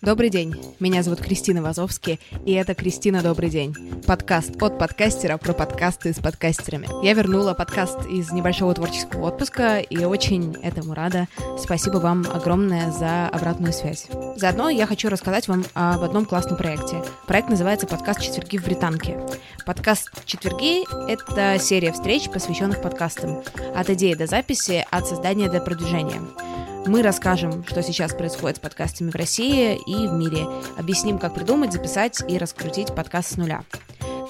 Добрый день, меня зовут Кристина Вазовски, и это «Кристина, добрый день» — подкаст от подкастера про подкасты с подкастерами. Я вернула подкаст из небольшого творческого отпуска и очень этому рада. Спасибо вам огромное за обратную связь. Заодно я хочу рассказать вам об одном классном проекте. Проект называется «Подкаст четверги в Британке». Подкаст «Четверги» — это серия встреч, посвященных подкастам. От идеи до записи, от создания до продвижения. Мы расскажем, что сейчас происходит с подкастами в России и в мире. Объясним, как придумать, записать и раскрутить подкаст с нуля.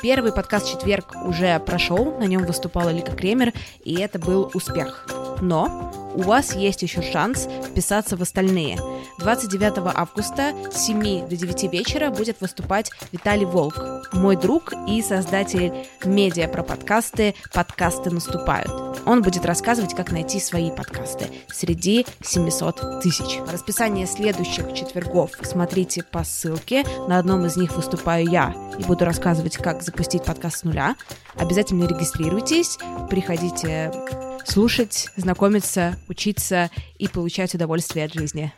Первый подкаст «Четверг» уже прошел, на нем выступала Лика Кремер, и это был успех. Но у вас есть еще шанс вписаться в остальные. 29 августа с 7 до 9 вечера будет выступать Виталий Волк, мой друг и создатель медиа про подкасты «Подкасты наступают». Он будет рассказывать, как найти свои подкасты среди 700 тысяч. Расписание следующих четвергов смотрите по ссылке. На одном из них выступаю я и буду рассказывать, как запустить подкаст с нуля. Обязательно регистрируйтесь, приходите слушать, знакомиться, учиться и получать удовольствие от жизни.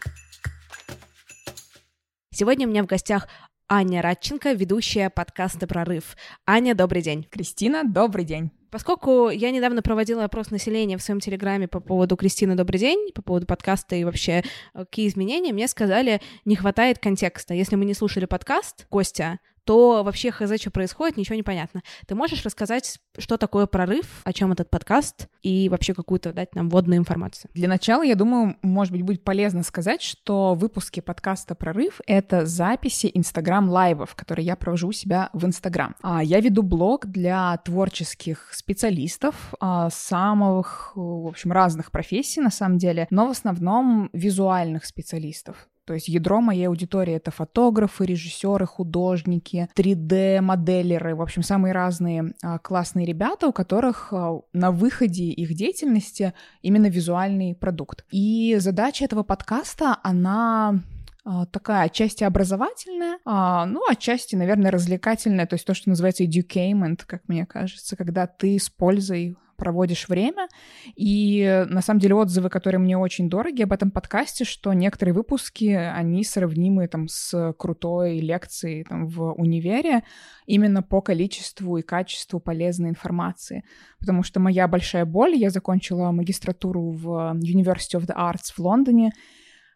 Сегодня у меня в гостях Аня Радченко, ведущая подкаста «Прорыв». Аня, добрый день. Кристина, добрый день. Поскольку я недавно проводила опрос населения в своем телеграме по поводу Кристины «Добрый день», по поводу подкаста и вообще э, какие изменения, мне сказали, не хватает контекста. Если мы не слушали подкаст Костя, то вообще хз, что происходит, ничего не понятно. Ты можешь рассказать, что такое прорыв, о чем этот подкаст, и вообще какую-то дать нам вводную информацию? Для начала, я думаю, может быть, будет полезно сказать, что выпуски подкаста «Прорыв» — это записи Инстаграм-лайвов, которые я провожу у себя в Инстаграм. А Я веду блог для творческих специалистов а, самых, в общем, разных профессий, на самом деле, но в основном визуальных специалистов. То есть ядро моей аудитории — это фотографы, режиссеры, художники, 3D-моделеры, в общем, самые разные а, классные ребята, у которых а, на выходе их деятельности именно визуальный продукт. И задача этого подкаста, она а, такая отчасти образовательная, ну, отчасти, наверное, развлекательная, то есть то, что называется edutainment, как мне кажется, когда ты с пользой проводишь время. И на самом деле отзывы, которые мне очень дороги об этом подкасте, что некоторые выпуски, они сравнимы там с крутой лекцией там в универе именно по количеству и качеству полезной информации. Потому что моя большая боль, я закончила магистратуру в University of the Arts в Лондоне,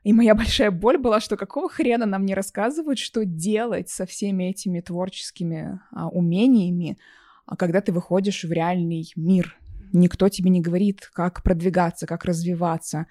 и моя большая боль была, что какого хрена нам не рассказывают, что делать со всеми этими творческими а, умениями, а когда ты выходишь в реальный мир, Никто тебе не говорит, как продвигаться, как развиваться,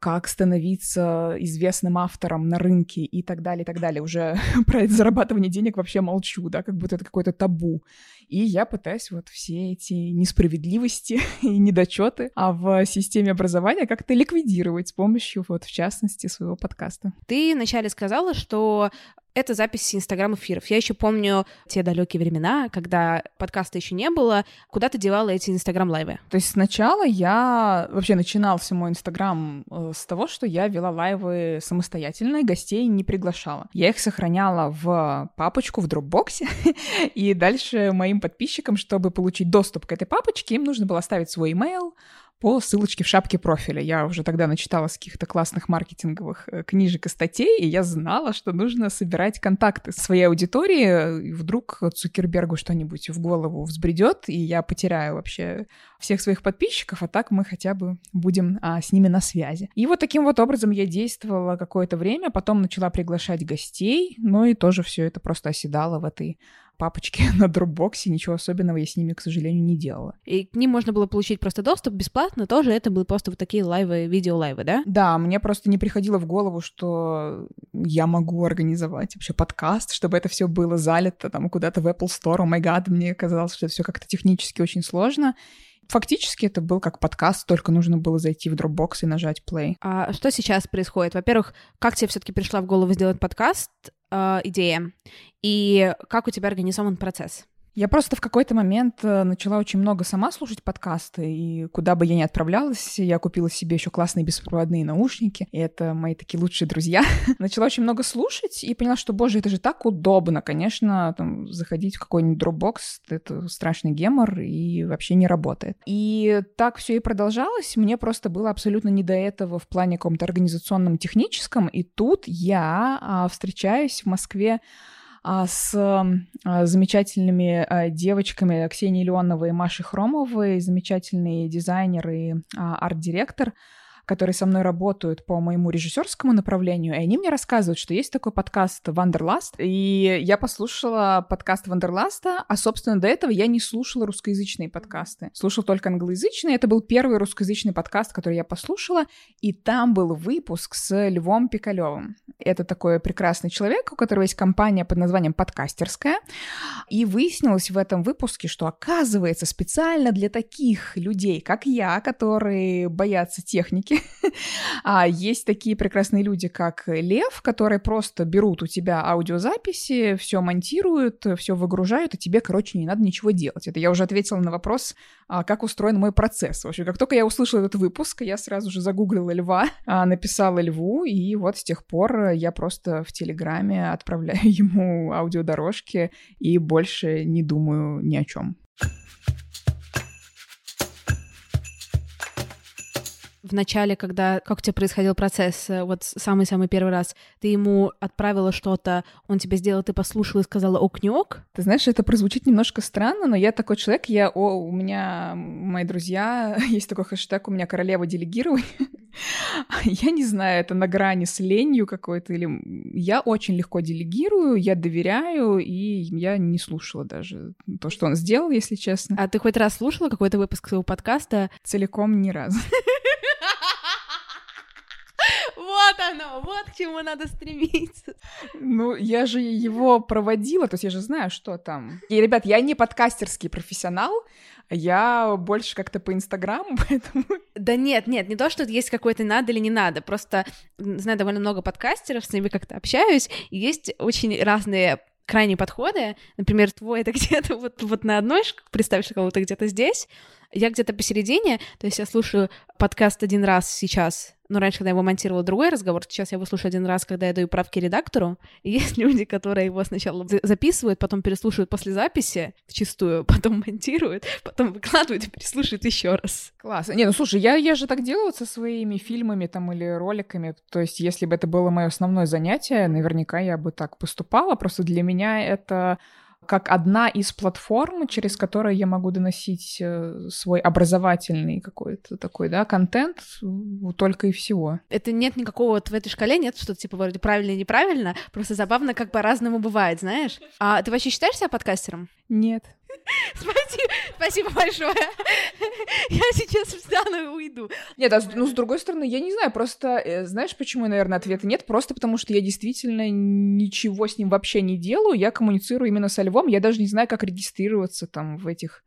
как становиться известным автором на рынке и так далее, и так далее. Уже про зарабатывание денег вообще молчу, да, как будто это какое-то табу. И я пытаюсь вот все эти несправедливости и недочеты а в системе образования как-то ликвидировать с помощью, вот, в частности, своего подкаста. Ты вначале сказала, что это записи инстаграм-эфиров. Я еще помню те далекие времена, когда подкаста еще не было. Куда ты девала эти инстаграм-лайвы? То есть сначала я... Вообще начинался мой инстаграм э, с того, что я вела лайвы самостоятельно и гостей не приглашала. Я их сохраняла в папочку в дропбоксе, и дальше моим подписчикам, чтобы получить доступ к этой папочке, им нужно было оставить свой email, по ссылочке в шапке профиля. Я уже тогда начитала с каких-то классных маркетинговых э, книжек и статей, и я знала, что нужно собирать контакты своей аудитории, и вдруг Цукербергу что-нибудь в голову взбредет, и я потеряю вообще всех своих подписчиков, а так мы хотя бы будем а, с ними на связи. И вот таким вот образом я действовала какое-то время, потом начала приглашать гостей, ну и тоже все это просто оседало в этой папочки на дропбоксе, ничего особенного я с ними, к сожалению, не делала. И к ним можно было получить просто доступ бесплатно, тоже это были просто вот такие лайвы, видео-лайвы, да? Да, мне просто не приходило в голову, что я могу организовать вообще подкаст, чтобы это все было залито там куда-то в Apple Store. О май гад, мне казалось, что все как-то технически очень сложно. Фактически это был как подкаст, только нужно было зайти в Dropbox и нажать play. А что сейчас происходит? Во-первых, как тебе все-таки пришла в голову сделать подкаст? э, идея, и как у тебя организован процесс? Я просто в какой-то момент э, начала очень много сама слушать подкасты, и куда бы я ни отправлялась, я купила себе еще классные беспроводные наушники, и это мои такие лучшие друзья. начала очень много слушать и поняла, что, боже, это же так удобно, конечно, там, заходить в какой-нибудь Dropbox, это страшный гемор и вообще не работает. И так все и продолжалось, мне просто было абсолютно не до этого в плане каком-то организационном, техническом, и тут я а, встречаюсь в Москве с а, замечательными а, девочками Ксенией Леоновой и Машей Хромовой, замечательный дизайнер и арт-директор, которые со мной работают по моему режиссерскому направлению, и они мне рассказывают, что есть такой подкаст «Wanderlust», и я послушала подкаст «Wanderlust» а, а, собственно, до этого я не слушала русскоязычные подкасты. Слушала только англоязычные. Это был первый русскоязычный подкаст, который я послушала, и там был выпуск с Львом Пикалевым. Это такой прекрасный человек, у которого есть компания под названием «Подкастерская», и выяснилось в этом выпуске, что, оказывается, специально для таких людей, как я, которые боятся техники, а есть такие прекрасные люди, как Лев, которые просто берут у тебя аудиозаписи, все монтируют, все выгружают, и тебе, короче, не надо ничего делать. Это я уже ответила на вопрос, а, как устроен мой процесс. В общем, как только я услышала этот выпуск, я сразу же загуглила Льва, а, написала Льву, и вот с тех пор я просто в Телеграме отправляю ему аудиодорожки и больше не думаю ни о чем. В начале, когда, как у тебя происходил процесс, э, вот самый-самый первый раз, ты ему отправила что-то, он тебе сделал, ты послушала и сказала ок не ок? Ты знаешь, это прозвучит немножко странно, но я такой человек, я, о, у меня, мои друзья, есть такой хэштег, у меня королева делегирования. Я не знаю, это на грани с ленью какой-то, или я очень легко делегирую, я доверяю, и я не слушала даже то, что он сделал, если честно. А ты хоть раз слушала какой-то выпуск своего подкаста? Целиком ни разу. Вот оно, вот к чему надо стремиться. Ну, я же его проводила, то есть я же знаю, что там. И, ребят, я не подкастерский профессионал, я больше как-то по Инстаграму, поэтому... Да нет, нет, не то, что есть какой-то надо или не надо, просто знаю довольно много подкастеров, с ними как-то общаюсь, и есть очень разные крайние подходы. Например, твой это где-то вот, вот на одной, представь, что кого-то где-то здесь, я где-то посередине, то есть я слушаю подкаст один раз сейчас, ну, раньше, когда я его монтировала, другой разговор, сейчас я его слушаю один раз, когда я даю правки редактору, и есть люди, которые его сначала записывают, потом переслушивают после записи, чистую, потом монтируют, потом выкладывают и переслушивают еще раз. Класс. Не, ну слушай, я, я же так делаю со своими фильмами там или роликами, то есть если бы это было мое основное занятие, наверняка я бы так поступала, просто для меня это как одна из платформ, через которую я могу доносить э, свой образовательный какой-то такой, да, контент, только и всего. Это нет никакого вот в этой шкале, нет что-то типа вроде правильно и неправильно, просто забавно, как по-разному бывает, знаешь. А ты вообще считаешь себя подкастером? Нет. Спасибо, спасибо большое. Я сейчас встану и уйду. Нет, а ну, с другой стороны, я не знаю, просто, э, знаешь, почему, наверное, ответа нет? Просто потому, что я действительно ничего с ним вообще не делаю, я коммуницирую именно со львом, я даже не знаю, как регистрироваться там в этих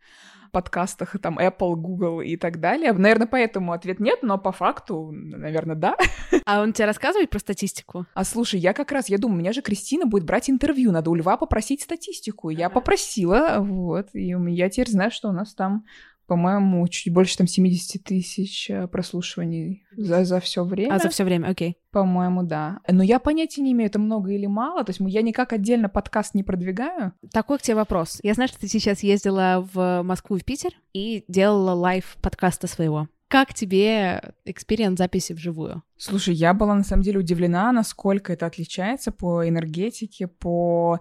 подкастах, там, Apple, Google и так далее. Наверное, поэтому ответ нет, но по факту, наверное, да. А он тебе рассказывает про статистику? А слушай, я как раз, я думаю, меня же Кристина будет брать интервью, надо у Льва попросить статистику. Я попросила, вот, и я теперь знаю, что у нас там по-моему, чуть больше там 70 тысяч э, прослушиваний за, за все время. А, за все время, окей. По-моему, да. Но я понятия не имею, это много или мало. То есть я никак отдельно подкаст не продвигаю. Такой к тебе вопрос. Я знаю, что ты сейчас ездила в Москву и в Питер и делала live подкаста своего. Как тебе experience записи вживую? Слушай, я была на самом деле удивлена, насколько это отличается по энергетике, по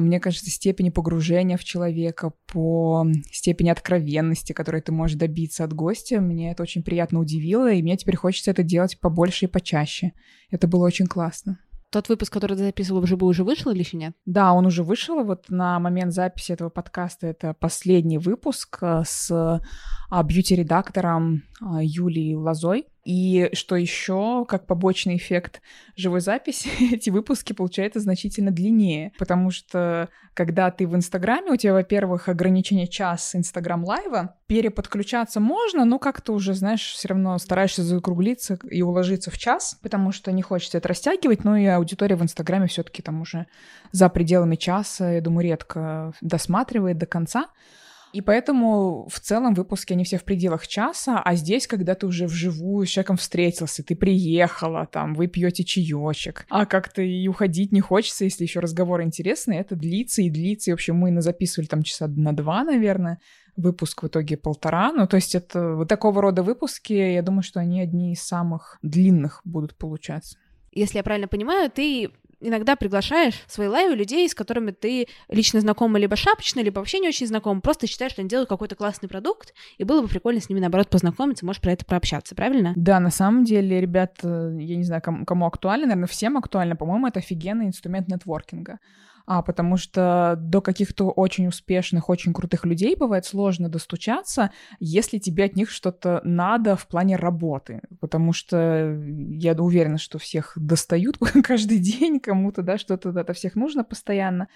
мне кажется, степени погружения в человека, по степени откровенности, которой ты можешь добиться от гостя. Мне это очень приятно удивило, и мне теперь хочется это делать побольше и почаще. Это было очень классно. Тот выпуск, который ты записывал вживую, уже вышел или еще нет? Да, он уже вышел. Вот на момент записи этого подкаста это последний выпуск э, с а, бьюти-редактором а, Юлией Лозой. И что еще, как побочный эффект живой записи, эти выпуски получаются значительно длиннее, потому что когда ты в Инстаграме, у тебя, во-первых, ограничение час Инстаграм лайва, переподключаться можно, но как-то уже, знаешь, все равно стараешься закруглиться и уложиться в час, потому что не хочется это растягивать, но и аудитория в Инстаграме все-таки там уже за пределами часа, я думаю, редко досматривает до конца. И поэтому в целом выпуски, они все в пределах часа, а здесь, когда ты уже вживую с человеком встретился, ты приехала, там, вы пьете чаечек, а как-то и уходить не хочется, если еще разговор интересный, это длится и длится. И, в общем, мы записывали там часа на два, наверное, выпуск в итоге полтора. Ну, то есть это вот такого рода выпуски, я думаю, что они одни из самых длинных будут получаться. Если я правильно понимаю, ты иногда приглашаешь в свои лайвы людей, с которыми ты лично знакома либо шапочно, либо вообще не очень знаком, просто считаешь, что они делают какой-то классный продукт, и было бы прикольно с ними, наоборот, познакомиться, можешь про это прообщаться, правильно? Да, на самом деле, ребят, я не знаю, кому, кому актуально, наверное, всем актуально, по-моему, это офигенный инструмент нетворкинга а, потому что до каких-то очень успешных, очень крутых людей бывает сложно достучаться, если тебе от них что-то надо в плане работы, потому что я уверена, что всех достают каждый день, кому-то, да, что-то от всех нужно постоянно.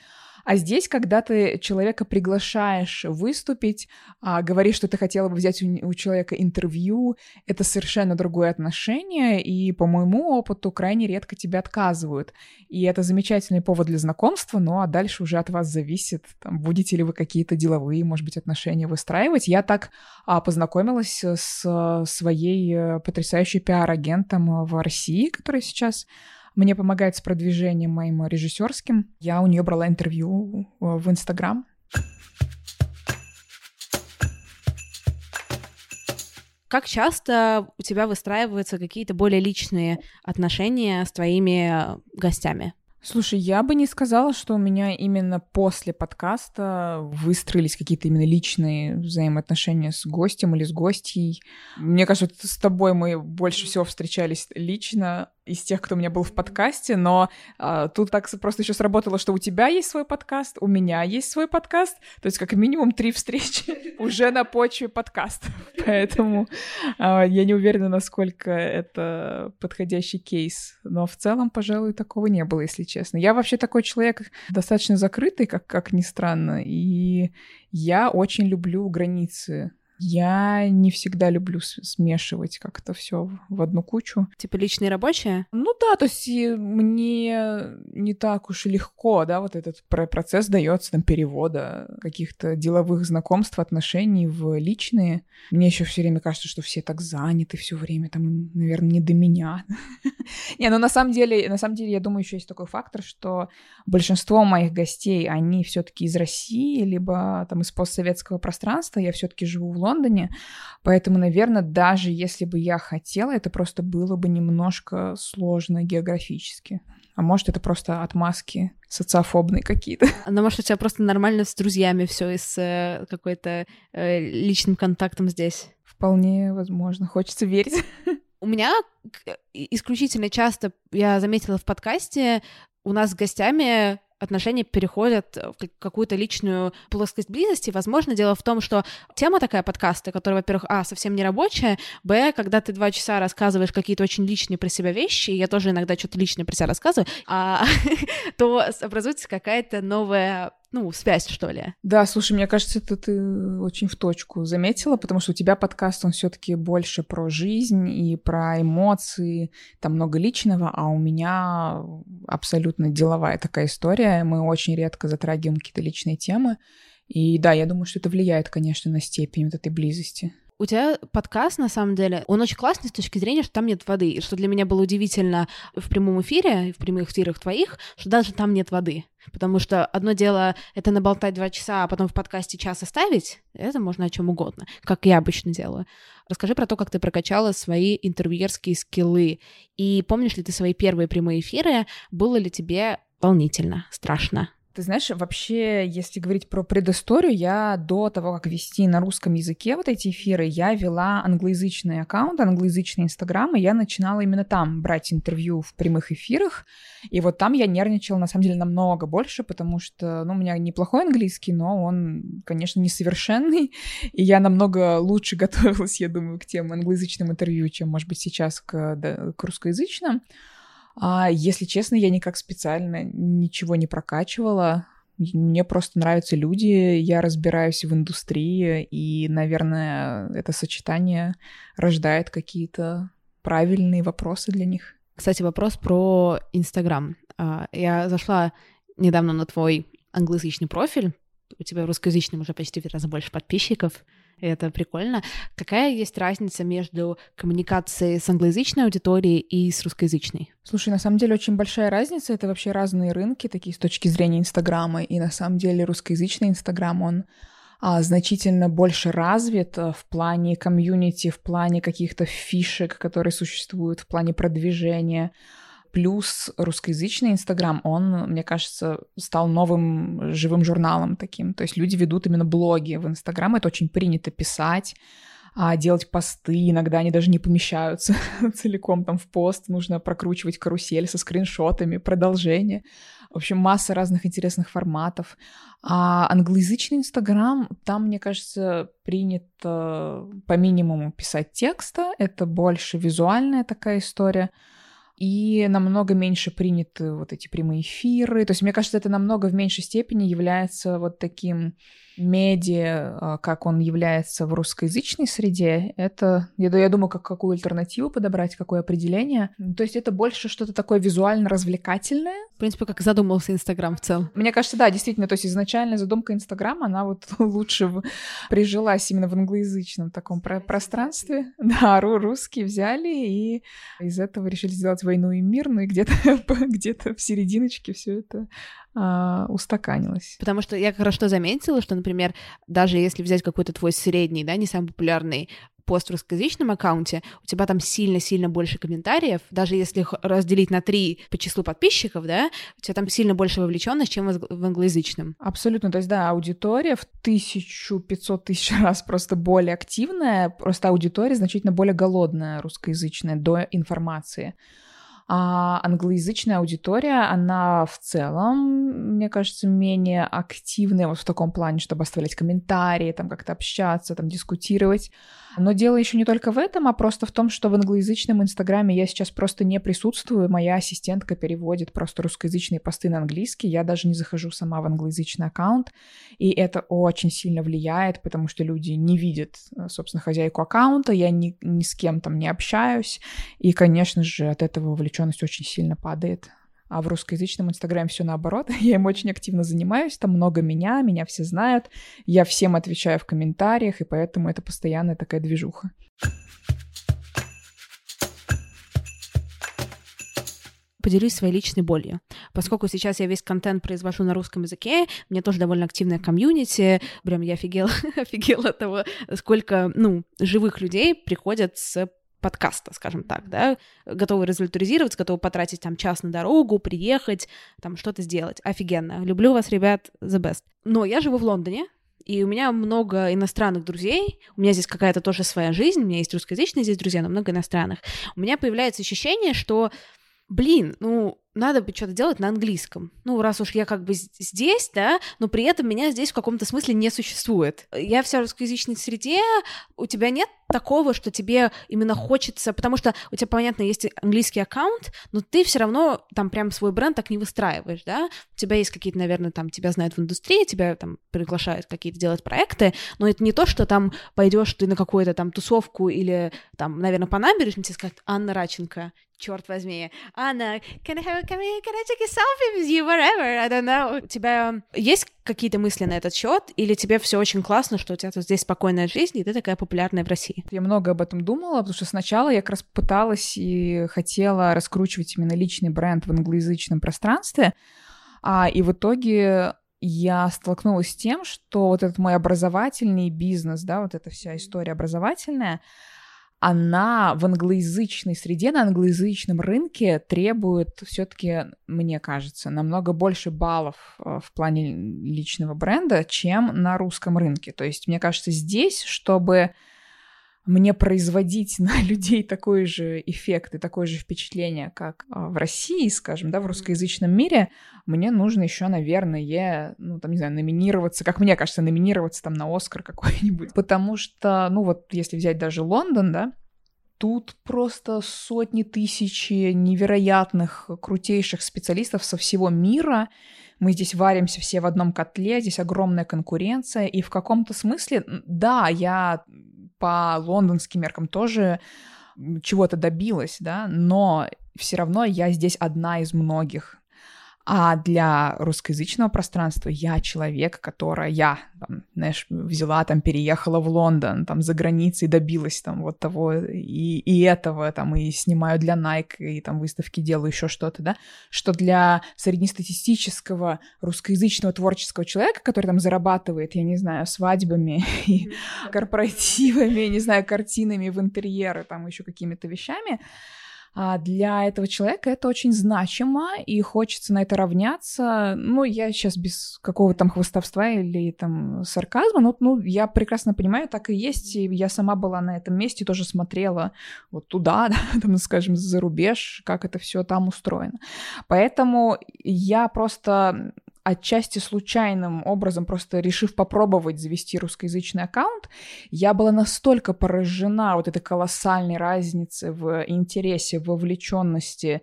А здесь, когда ты человека приглашаешь выступить, а, говоришь, что ты хотела бы взять у, у человека интервью, это совершенно другое отношение, и по моему опыту крайне редко тебе отказывают. И это замечательный повод для знакомства, ну а дальше уже от вас зависит, там, будете ли вы какие-то деловые, может быть, отношения выстраивать. Я так а, познакомилась с своей э, потрясающей пиар-агентом в России, который сейчас мне помогает с продвижением моим режиссерским. Я у нее брала интервью э, в Инстаграм. Как часто у тебя выстраиваются какие-то более личные отношения с твоими гостями? Слушай, я бы не сказала, что у меня именно после подкаста выстроились какие-то именно личные взаимоотношения с гостем или с гостьей. Мне кажется, с тобой мы больше всего встречались лично, из тех, кто у меня был в подкасте, но а, тут так просто еще сработало, что у тебя есть свой подкаст, у меня есть свой подкаст, то есть как минимум три встречи уже на почве подкаста, поэтому а, я не уверена, насколько это подходящий кейс, но в целом, пожалуй, такого не было, если честно. Я вообще такой человек достаточно закрытый, как, как ни странно, и я очень люблю границы я не всегда люблю смешивать как-то все в одну кучу. Типа личные рабочие? Ну да, то есть мне не так уж и легко, да, вот этот процесс дается там перевода каких-то деловых знакомств, отношений в личные. Мне еще все время кажется, что все так заняты все время, там, наверное, не до меня. Не, ну на самом деле, на самом деле, я думаю, еще есть такой фактор, что большинство моих гостей, они все-таки из России, либо там из постсоветского пространства. Я все-таки живу в Лондоне, Лондоне, поэтому, наверное, даже если бы я хотела, это просто было бы немножко сложно географически. А может, это просто отмазки социофобные какие-то. Ну, может, у тебя просто нормально с друзьями все и с э, какой-то э, личным контактом здесь. Вполне возможно. Хочется верить. У меня исключительно часто, я заметила в подкасте, у нас с гостями отношения переходят в какую-то личную плоскость близости. Возможно, дело в том, что тема такая подкаста, которая, во-первых, а, совсем не рабочая, б, когда ты два часа рассказываешь какие-то очень личные про себя вещи, я тоже иногда что-то личное про себя рассказываю, а, то образуется какая-то новая ну, связь, что ли. Да, слушай, мне кажется, это ты очень в точку заметила, потому что у тебя подкаст, он все таки больше про жизнь и про эмоции, там много личного, а у меня абсолютно деловая такая история. Мы очень редко затрагиваем какие-то личные темы. И да, я думаю, что это влияет, конечно, на степень вот этой близости. У тебя подкаст, на самом деле, он очень классный с точки зрения, что там нет воды. И что для меня было удивительно в прямом эфире, в прямых эфирах твоих, что даже там нет воды. Потому что одно дело — это наболтать два часа, а потом в подкасте час оставить. Это можно о чем угодно, как я обычно делаю. Расскажи про то, как ты прокачала свои интервьюерские скиллы. И помнишь ли ты свои первые прямые эфиры? Было ли тебе волнительно, страшно? Ты знаешь, вообще, если говорить про предысторию, я до того, как вести на русском языке вот эти эфиры, я вела англоязычный аккаунт, англоязычный инстаграм, и я начинала именно там брать интервью в прямых эфирах. И вот там я нервничала, на самом деле, намного больше, потому что, ну, у меня неплохой английский, но он, конечно, несовершенный, и я намного лучше готовилась, я думаю, к тем англоязычным интервью, чем, может быть, сейчас к, да, к русскоязычным. А, если честно, я никак специально ничего не прокачивала. Мне просто нравятся люди, я разбираюсь в индустрии, и, наверное, это сочетание рождает какие-то правильные вопросы для них. Кстати, вопрос про Инстаграм. А, я зашла недавно на твой англоязычный профиль. У тебя в русскоязычном уже почти в раза больше подписчиков это прикольно. Какая есть разница между коммуникацией с англоязычной аудиторией и с русскоязычной? Слушай, на самом деле очень большая разница. Это вообще разные рынки, такие с точки зрения Инстаграма. И на самом деле русскоязычный Инстаграм, он а, значительно больше развит а, в плане комьюнити, в плане каких-то фишек, которые существуют, в плане продвижения. Плюс русскоязычный Инстаграм, он, мне кажется, стал новым живым журналом таким. То есть люди ведут именно блоги в Инстаграм, это очень принято писать, а делать посты, иногда они даже не помещаются целиком там в пост, нужно прокручивать карусель со скриншотами, продолжение. В общем, масса разных интересных форматов. А англоязычный Инстаграм, там, мне кажется, принято по минимуму писать текста, это больше визуальная такая история и намного меньше приняты вот эти прямые эфиры. То есть, мне кажется, это намного в меньшей степени является вот таким медиа, а, как он является в русскоязычной среде, это, я, я думаю, как какую альтернативу подобрать, какое определение. То есть это больше что-то такое визуально-развлекательное. В принципе, как задумался Инстаграм в целом. Мне кажется, да, действительно, то есть изначальная задумка Инстаграма, она вот лучше прижилась именно в англоязычном таком про пространстве. Да, русские взяли и из этого решили сделать войну и мир, ну и где-то где в серединочке все это а, устаканилось. Потому что я что заметила, что, например, даже если взять какой-то твой средний, да, не самый популярный пост в русскоязычном аккаунте, у тебя там сильно-сильно больше комментариев, даже если их разделить на три по числу подписчиков, да, у тебя там сильно больше вовлеченность, чем в англоязычном. Абсолютно, то есть, да, аудитория в 1500 тысяч раз просто более активная, просто аудитория значительно более голодная русскоязычная до информации. А англоязычная аудитория, она в целом, мне кажется, менее активная вот в таком плане, чтобы оставлять комментарии, там как-то общаться, там дискутировать. Но дело еще не только в этом, а просто в том, что в англоязычном Инстаграме я сейчас просто не присутствую. Моя ассистентка переводит просто русскоязычные посты на английский. Я даже не захожу сама в англоязычный аккаунт. И это очень сильно влияет, потому что люди не видят, собственно, хозяйку аккаунта. Я ни, ни с кем там не общаюсь. И, конечно же, от этого вовлеченность очень сильно падает. А в русскоязычном Инстаграме все наоборот. Я им очень активно занимаюсь, там много меня, меня все знают. Я всем отвечаю в комментариях, и поэтому это постоянная такая движуха. поделюсь своей личной болью. Поскольку сейчас я весь контент произвожу на русском языке, мне тоже довольно активная комьюнити, прям я офигела, офигела от того, сколько, ну, живых людей приходят с подкаста, скажем так, да, готовы результатизироваться, готовы потратить там час на дорогу, приехать, там что-то сделать. Офигенно. Люблю вас, ребят, the best. Но я живу в Лондоне, и у меня много иностранных друзей. У меня здесь какая-то тоже своя жизнь. У меня есть русскоязычные здесь друзья, но много иностранных. У меня появляется ощущение, что, блин, ну, надо бы что-то делать на английском. Ну, раз уж я как бы здесь, да, но при этом меня здесь в каком-то смысле не существует. Я в русскоязычной среде, у тебя нет такого, что тебе именно хочется, потому что у тебя, понятно, есть английский аккаунт, но ты все равно там прям свой бренд так не выстраиваешь, да, у тебя есть какие-то, наверное, там, тебя знают в индустрии, тебя там приглашают какие-то делать проекты, но это не то, что там пойдешь ты на какую-то там тусовку или там, наверное, по набережной, тебе скажут, Анна Раченко, черт возьми, Анна, can I have can, we, can I take a selfie with you wherever? I don't know. У тебя есть какие-то мысли на этот счет, или тебе все очень классно, что у тебя тут здесь спокойная жизнь, и ты такая популярная в России? Я много об этом думала, потому что сначала я как раз пыталась и хотела раскручивать именно личный бренд в англоязычном пространстве, а, и в итоге я столкнулась с тем, что вот этот мой образовательный бизнес, да, вот эта вся история образовательная, она в англоязычной среде, на англоязычном рынке требует все-таки, мне кажется, намного больше баллов э, в плане личного бренда, чем на русском рынке. То есть, мне кажется, здесь, чтобы мне производить на людей такой же эффект и такое же впечатление, как а, в России, скажем, да, в русскоязычном мире, мне нужно еще, наверное, ну, там, не знаю, номинироваться, как мне кажется, номинироваться там на Оскар какой-нибудь. Потому что, ну, вот если взять даже Лондон, да, тут просто сотни тысяч невероятных, крутейших специалистов со всего мира. Мы здесь варимся все в одном котле, здесь огромная конкуренция, и в каком-то смысле, да, я по лондонским меркам тоже чего-то добилась, да, но все равно я здесь одна из многих. А для русскоязычного пространства я человек, которая, я, там, знаешь, взяла, там, переехала в Лондон, там, за границей добилась там вот того и, и этого, там, и снимаю для Nike, и там выставки делаю, еще что-то, да, что для среднестатистического русскоязычного творческого человека, который там зарабатывает, я не знаю, свадьбами и корпоративами, не знаю, картинами в интерьеры, там, еще какими-то вещами, для этого человека это очень значимо, и хочется на это равняться. Ну, я сейчас без какого-то там хвостовства или там сарказма, но ну, я прекрасно понимаю, так и есть, и я сама была на этом месте, тоже смотрела вот туда, да, там, скажем, за рубеж, как это все там устроено. Поэтому я просто отчасти случайным образом, просто решив попробовать завести русскоязычный аккаунт, я была настолько поражена вот этой колоссальной разницы в интересе, в вовлеченности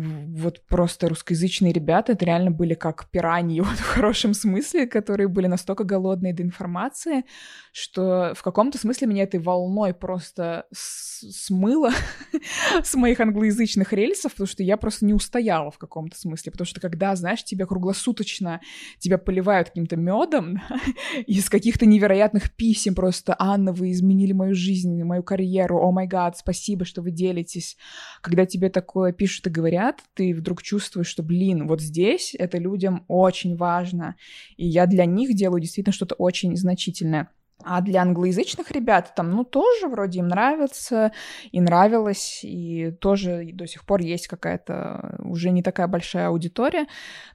вот просто русскоязычные ребята, это реально были как пираньи, вот в хорошем смысле, которые были настолько голодные до информации, что в каком-то смысле меня этой волной просто смыло с моих англоязычных рельсов, потому что я просто не устояла в каком-то смысле, потому что когда, знаешь, тебя круглосуточно тебя поливают каким-то медом из каких-то невероятных писем просто «Анна, вы изменили мою жизнь, мою карьеру, о май гад, спасибо, что вы делитесь», когда тебе такое пишут и говорят, говорят, ты вдруг чувствуешь, что, блин, вот здесь это людям очень важно, и я для них делаю действительно что-то очень значительное. А для англоязычных ребят там, ну, тоже вроде им нравится, и нравилось, и тоже до сих пор есть какая-то уже не такая большая аудитория.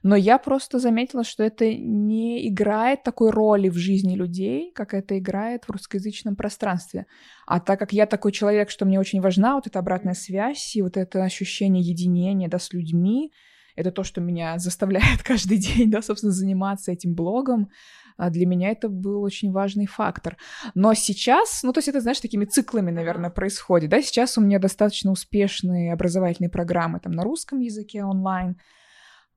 Но я просто заметила, что это не играет такой роли в жизни людей, как это играет в русскоязычном пространстве. А так как я такой человек, что мне очень важна вот эта обратная связь и вот это ощущение единения, да, с людьми, это то, что меня заставляет каждый день, да, собственно, заниматься этим блогом, для меня это был очень важный фактор. Но сейчас, ну, то есть это, знаешь, такими циклами, наверное, происходит, да, сейчас у меня достаточно успешные образовательные программы там на русском языке онлайн,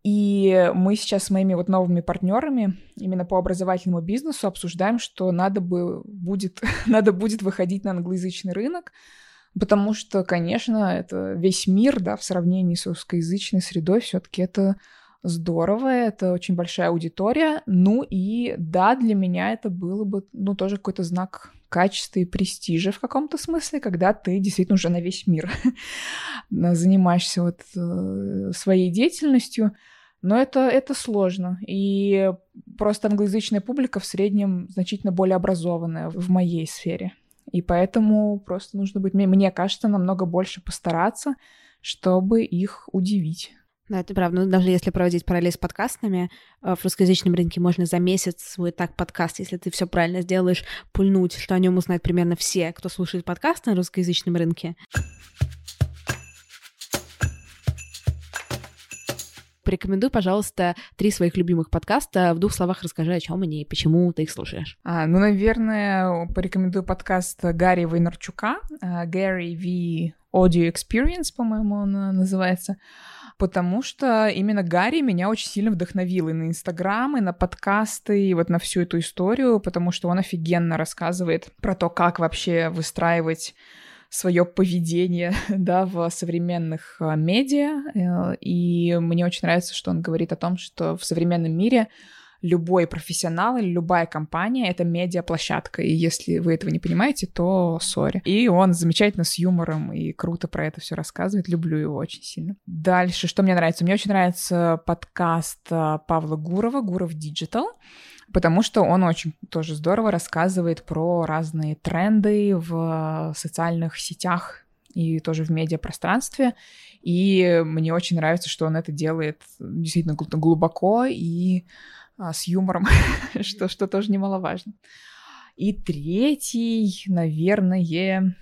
и мы сейчас с моими вот новыми партнерами именно по образовательному бизнесу обсуждаем, что надо бы будет, надо будет выходить на англоязычный рынок, потому что, конечно, это весь мир, да, в сравнении с русскоязычной средой все-таки это здорово, это очень большая аудитория. Ну и да, для меня это было бы, ну, тоже какой-то знак качества и престижа в каком-то смысле, когда ты действительно уже на весь мир занимаешься вот э, своей деятельностью. Но это, это сложно. И просто англоязычная публика в среднем значительно более образованная в моей сфере. И поэтому просто нужно быть, мне, мне кажется, намного больше постараться, чтобы их удивить. Да, это правда. Ну, даже если проводить параллель с подкастами, э, в русскоязычном рынке можно за месяц свой так подкаст, если ты все правильно сделаешь, пульнуть, что о нем узнают примерно все, кто слушает подкаст на русскоязычном рынке. Порекомендуй, пожалуйста, три своих любимых подкаста. В двух словах расскажи, о чем они и почему ты их слушаешь. А, ну, наверное, порекомендую подкаст Гарри Вайнарчука, Gary V Audio Experience, по-моему, он э, называется потому что именно Гарри меня очень сильно вдохновил и на Инстаграм, и на подкасты, и вот на всю эту историю, потому что он офигенно рассказывает про то, как вообще выстраивать свое поведение, да, в современных а, медиа. Э, и мне очень нравится, что он говорит о том, что в современном мире любой профессионал или любая компания — это медиаплощадка, и если вы этого не понимаете, то сори. И он замечательно с юмором и круто про это все рассказывает, люблю его очень сильно. Дальше, что мне нравится? Мне очень нравится подкаст а, Павла Гурова, Гуров Digital. потому что он очень тоже здорово рассказывает про разные тренды в социальных сетях и тоже в медиапространстве. И мне очень нравится, что он это делает действительно глубоко и с юмором, что, что тоже немаловажно. И третий, наверное,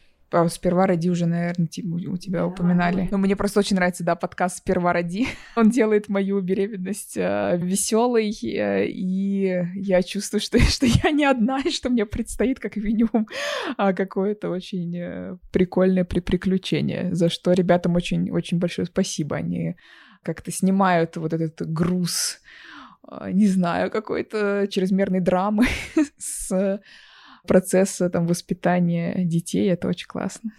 Сперва роди уже, наверное, у тебя упоминали. Но мне просто очень нравится, да, подкаст Сперва роди. Он делает мою беременность э, веселой, э, и я чувствую, что, что я не одна, и что мне предстоит как минимум а, какое-то очень э, прикольное при приключение, за что ребятам очень, очень большое спасибо. Они как-то снимают вот этот груз, э, не знаю, какой-то чрезмерной драмы с процесса там воспитания детей. Это очень классно.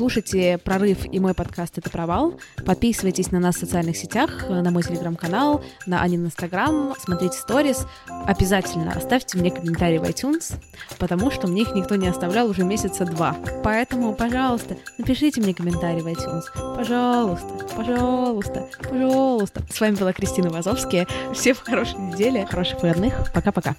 Слушайте «Прорыв» и мой подкаст «Это провал». Подписывайтесь на нас в социальных сетях, на мой телеграм-канал, на Анин инстаграм, смотрите сторис. Обязательно оставьте мне комментарий в iTunes, потому что мне их никто не оставлял уже месяца два. Поэтому, пожалуйста, напишите мне комментарий в iTunes. Пожалуйста, пожалуйста, пожалуйста. С вами была Кристина Вазовская. Всем хорошей недели, хороших выходных. Пока-пока.